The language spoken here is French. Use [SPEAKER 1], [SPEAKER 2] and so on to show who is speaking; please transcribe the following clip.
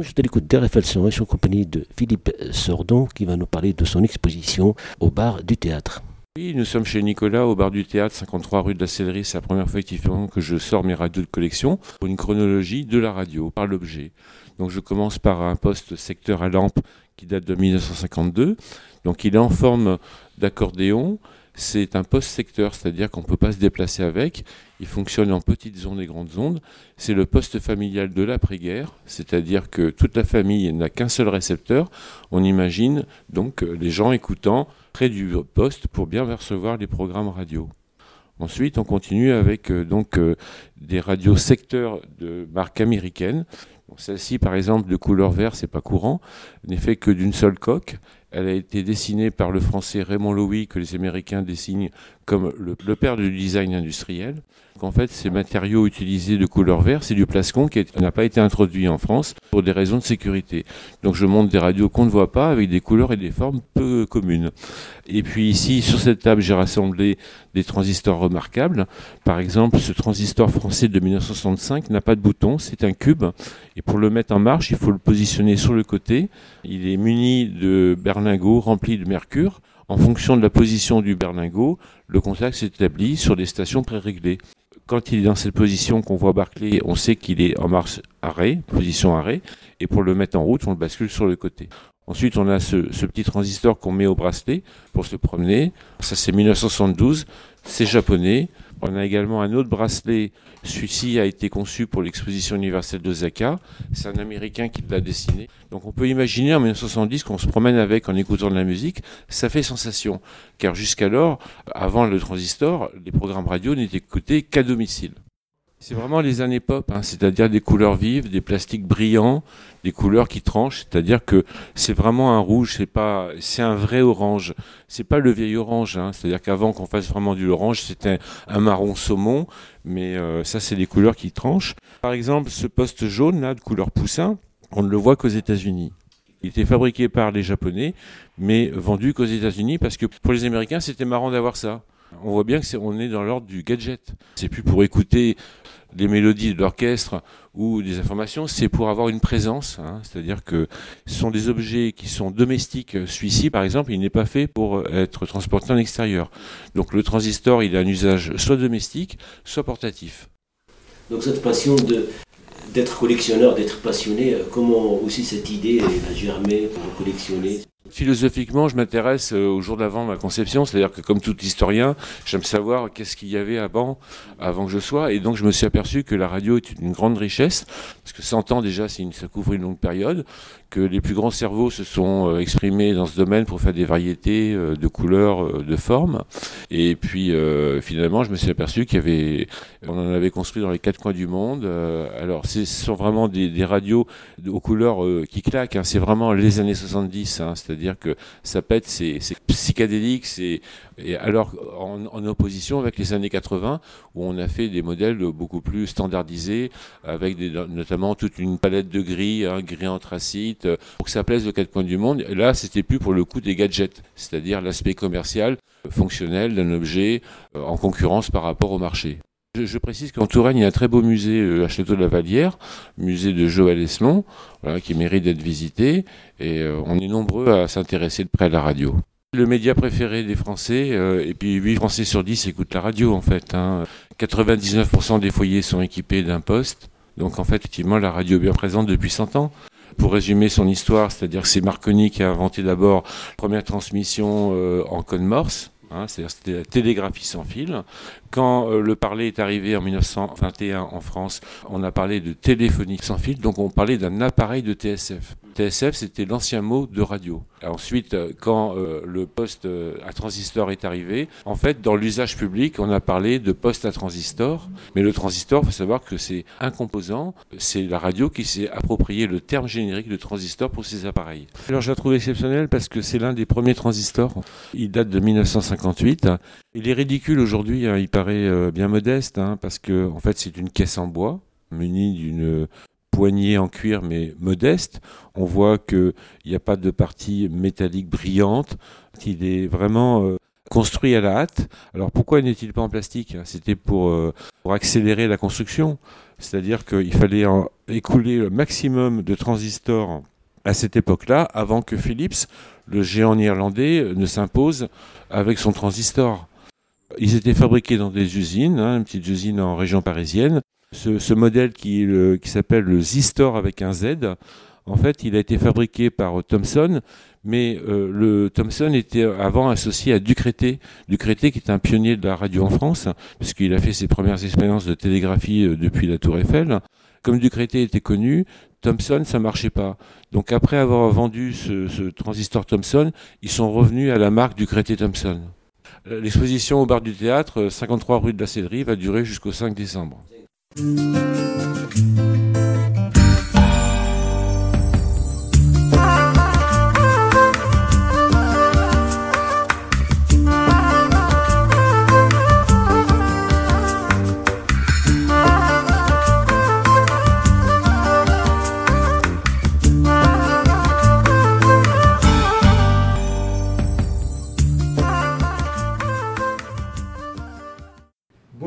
[SPEAKER 1] je suis à l'écoute d'RFL je suis en compagnie de Philippe Sordon qui va nous parler de son exposition au bar du théâtre.
[SPEAKER 2] Oui, nous sommes chez Nicolas au bar du théâtre, 53 rue de la Sellerie. C'est la première fois effectivement que je sors mes radios de collection pour une chronologie de la radio par l'objet. Donc je commence par un poste secteur à lampe qui date de 1952. Donc il est en forme d'accordéon. C'est un poste-secteur, c'est-à-dire qu'on ne peut pas se déplacer avec. Il fonctionne en petites ondes et grandes ondes. C'est le poste familial de l'après-guerre, c'est-à-dire que toute la famille n'a qu'un seul récepteur. On imagine donc les gens écoutant près du poste pour bien recevoir les programmes radio. Ensuite, on continue avec euh, donc euh, des radios secteurs de marque américaine. Celle-ci, par exemple, de couleur vert, c'est pas courant, n'est fait que d'une seule coque. Elle a été dessinée par le français Raymond Lowy, que les Américains dessinent comme le, père du design industriel. En fait, ces matériaux utilisés de couleur vert, c'est du plascon qui n'a pas été introduit en France pour des raisons de sécurité. Donc je montre des radios qu'on ne voit pas avec des couleurs et des formes peu communes. Et puis ici, sur cette table, j'ai rassemblé des transistors remarquables. Par exemple, ce transistor français de 1965 n'a pas de bouton, c'est un cube. Et pour le mettre en marche, il faut le positionner sur le côté. Il est muni de remplis de mercure. En fonction de la position du berlingot, le contact s'établit sur des stations pré-réglées. Quand il est dans cette position qu'on voit Barclay, on sait qu'il est en marche arrêt, position arrêt, et pour le mettre en route, on le bascule sur le côté. Ensuite, on a ce, ce petit transistor qu'on met au bracelet pour se promener. Ça, c'est 1972. C'est japonais. On a également un autre bracelet. Celui-ci a été conçu pour l'exposition universelle d'Osaka. C'est un Américain qui l'a dessiné. Donc on peut imaginer en 1970 qu'on se promène avec en écoutant de la musique. Ça fait sensation. Car jusqu'alors, avant le transistor, les programmes radio n'étaient écoutés qu'à domicile. C'est vraiment les années pop, hein, c'est-à-dire des couleurs vives, des plastiques brillants, des couleurs qui tranchent, c'est-à-dire que c'est vraiment un rouge, c'est pas, c'est un vrai orange. C'est pas le vieil orange, hein, c'est-à-dire qu'avant qu'on fasse vraiment du orange, c'était un marron saumon, mais euh, ça c'est des couleurs qui tranchent. Par exemple, ce poste jaune là de couleur poussin, on ne le voit qu'aux États-Unis. Il était fabriqué par les Japonais, mais vendu qu'aux États-Unis parce que pour les Américains, c'était marrant d'avoir ça. On voit bien que c'est, on est dans l'ordre du gadget. C'est plus pour écouter des mélodies de l'orchestre ou des informations, c'est pour avoir une présence. Hein. C'est-à-dire que ce sont des objets qui sont domestiques. Celui-ci, par exemple, il n'est pas fait pour être transporté en extérieur. Donc le transistor, il a un usage soit domestique, soit portatif.
[SPEAKER 1] Donc cette passion d'être collectionneur, d'être passionné, euh, comment aussi cette idée a germé pour collectionner?
[SPEAKER 2] Philosophiquement, je m'intéresse euh, au jour d'avant ma conception, c'est-à-dire que comme tout historien, j'aime savoir qu'est-ce qu'il y avait avant, avant que je sois, et donc je me suis aperçu que la radio est une grande richesse, parce que 100 ans déjà, ça couvre une longue période, que les plus grands cerveaux se sont euh, exprimés dans ce domaine pour faire des variétés euh, de couleurs, de formes, et puis finalement, je me suis aperçu qu'il y avait, on en avait construit dans les quatre coins du monde. alors, ce sont vraiment des, radios aux couleurs qui claquent, hein. c'est vraiment les années 70, hein, c'est-à-dire c'est-à-dire que ça pète, c'est psychédélique, c'est et alors en, opposition avec les années 80 où on a fait des modèles beaucoup plus standardisés avec des, notamment toute une palette de gris, hein, gris anthracite, pour que ça plaise aux quatre coins du monde. Là, c'était plus pour le coup des gadgets, c'est-à-dire l'aspect commercial, fonctionnel d'un objet euh, en concurrence par rapport au marché. Je, précise qu'en Touraine, il y a un très beau musée euh, à Château de la Vallière, musée de Joël Eslon, qui mérite d'être visité. Et euh, on est nombreux à s'intéresser de près à la radio. Le média préféré des Français, euh, et puis 8 Français sur 10 écoutent la radio en fait. 99% hein. des foyers sont équipés d'un poste. Donc en fait, effectivement, la radio est bien présente depuis 100 ans. Pour résumer son histoire, c'est-à-dire que c'est Marconi qui a inventé d'abord la première transmission en code Morse, Hein, c'est-à-dire c'était la télégraphie sans fil. Quand euh, le parler est arrivé en 1921 en France, on a parlé de téléphonie sans fil, donc on parlait d'un appareil de TSF. TSF, c'était l'ancien mot de radio. Ensuite, euh, quand euh, le poste à transistor est arrivé, en fait, dans l'usage public, on a parlé de poste à transistor. Mais le transistor, il faut savoir que c'est un composant. C'est la radio qui s'est approprié le terme générique de transistor pour ces appareils. Alors, je la trouve exceptionnelle parce que c'est l'un des premiers transistors. Il date de 1958. Il est ridicule aujourd'hui. Hein. il paraît euh, bien modeste hein, parce que, en fait, c'est une caisse en bois munie d'une poignée en cuir mais modeste. On voit qu'il n'y a pas de partie métallique brillante. Il est vraiment euh, construit à la hâte. Alors pourquoi n'est-il pas en plastique C'était pour, euh, pour accélérer la construction. C'est-à-dire qu'il fallait écouler le maximum de transistors à cette époque-là, avant que Philips, le géant néerlandais, ne s'impose avec son transistor. Ils étaient fabriqués dans des usines, hein, une petite usine en région parisienne. Ce, modèle qui, qui s'appelle le Z-Store avec un Z, en fait, il a été fabriqué par Thomson, mais euh, le Thomson était avant associé à Ducreté. Ducreté qui est un pionnier de la radio en France, puisqu'il a fait ses premières expériences de télégraphie euh, depuis la Tour Eiffel. Comme Ducreté était connu, Thomson, ça marchait pas. Donc après avoir vendu ce, ce transistor Thomson, ils sont revenus à la marque Ducreté Thomson. Euh, l'exposition au bar du théâtre, 53 rue de la Céderie, va durer jusqu'au 5 décembre. Música